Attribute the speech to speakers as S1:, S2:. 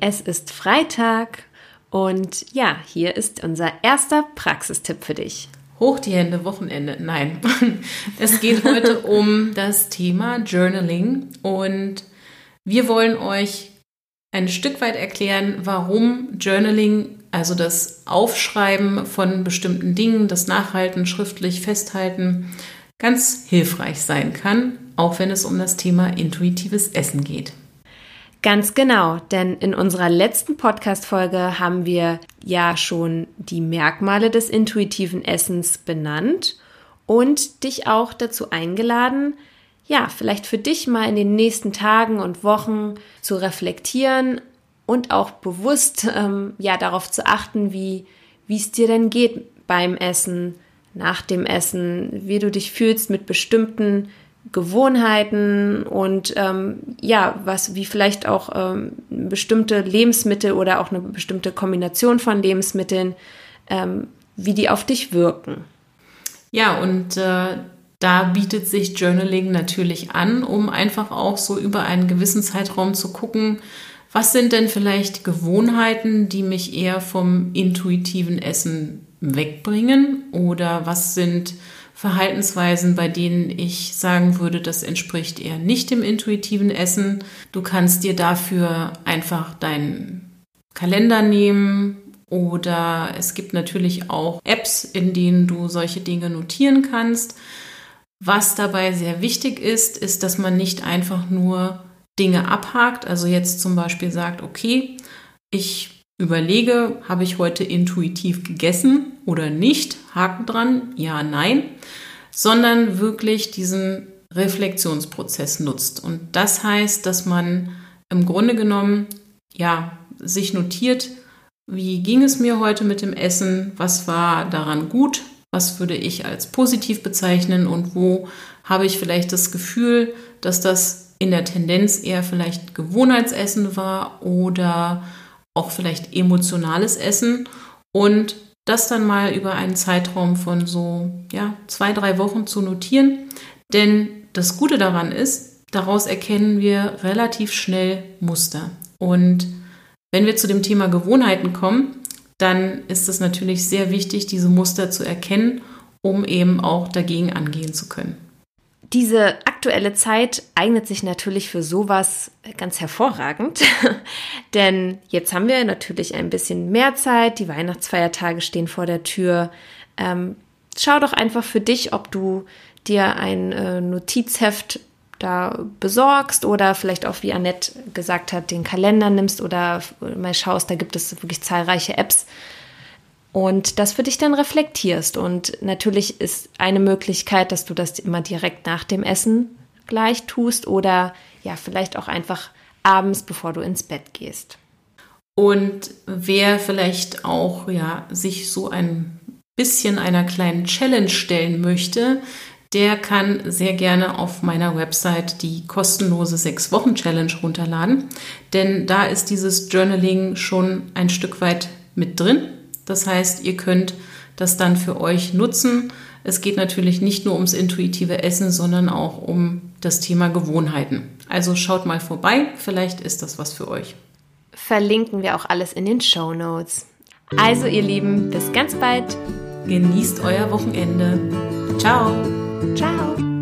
S1: Es ist Freitag und ja, hier ist unser erster Praxistipp für dich.
S2: Hoch die Hände, Wochenende. Nein, es geht heute um das Thema Journaling und wir wollen euch ein Stück weit erklären, warum Journaling, also das Aufschreiben von bestimmten Dingen, das Nachhalten, schriftlich festhalten, ganz hilfreich sein kann, auch wenn es um das Thema intuitives Essen geht.
S1: Ganz genau, denn in unserer letzten Podcast-Folge haben wir ja schon die Merkmale des intuitiven Essens benannt und dich auch dazu eingeladen, ja, vielleicht für dich mal in den nächsten Tagen und Wochen zu reflektieren und auch bewusst ähm, ja darauf zu achten, wie wie es dir denn geht beim Essen, nach dem Essen, wie du dich fühlst mit bestimmten Gewohnheiten und ähm, ja, was wie vielleicht auch ähm, bestimmte Lebensmittel oder auch eine bestimmte Kombination von Lebensmitteln, ähm, wie die auf dich wirken.
S2: Ja, und äh, da bietet sich Journaling natürlich an, um einfach auch so über einen gewissen Zeitraum zu gucken, was sind denn vielleicht Gewohnheiten, die mich eher vom intuitiven Essen wegbringen oder was sind Verhaltensweisen, bei denen ich sagen würde, das entspricht eher nicht dem intuitiven Essen. Du kannst dir dafür einfach deinen Kalender nehmen oder es gibt natürlich auch Apps, in denen du solche Dinge notieren kannst. Was dabei sehr wichtig ist, ist, dass man nicht einfach nur Dinge abhakt, also jetzt zum Beispiel sagt, okay, ich überlege, habe ich heute intuitiv gegessen oder nicht, Haken dran, ja, nein, sondern wirklich diesen Reflexionsprozess nutzt. Und das heißt, dass man im Grunde genommen, ja, sich notiert, wie ging es mir heute mit dem Essen, was war daran gut, was würde ich als positiv bezeichnen? Und wo habe ich vielleicht das Gefühl, dass das in der Tendenz eher vielleicht Gewohnheitsessen war oder auch vielleicht emotionales Essen und das dann mal über einen Zeitraum von so ja, zwei, drei Wochen zu notieren. Denn das Gute daran ist, daraus erkennen wir relativ schnell Muster. Und wenn wir zu dem Thema Gewohnheiten kommen, dann ist es natürlich sehr wichtig, diese Muster zu erkennen, um eben auch dagegen angehen zu können.
S1: Diese aktuelle Zeit eignet sich natürlich für sowas ganz hervorragend, denn jetzt haben wir natürlich ein bisschen mehr Zeit, die Weihnachtsfeiertage stehen vor der Tür. Ähm, schau doch einfach für dich, ob du dir ein äh, Notizheft da besorgst oder vielleicht auch, wie Annette gesagt hat, den Kalender nimmst oder mal schaust, da gibt es wirklich zahlreiche Apps, und das für dich dann reflektierst. Und natürlich ist eine Möglichkeit, dass du das immer direkt nach dem Essen gleich tust oder ja, vielleicht auch einfach abends, bevor du ins Bett gehst.
S2: Und wer vielleicht auch ja sich so ein bisschen einer kleinen Challenge stellen möchte, der kann sehr gerne auf meiner Website die kostenlose 6-Wochen-Challenge runterladen. Denn da ist dieses Journaling schon ein Stück weit mit drin. Das heißt, ihr könnt das dann für euch nutzen. Es geht natürlich nicht nur ums intuitive Essen, sondern auch um das Thema Gewohnheiten. Also schaut mal vorbei, vielleicht ist das was für euch.
S1: Verlinken wir auch alles in den Show Notes. Also ihr Lieben, bis ganz bald.
S2: Genießt euer Wochenende. Ciao.
S1: Ciao.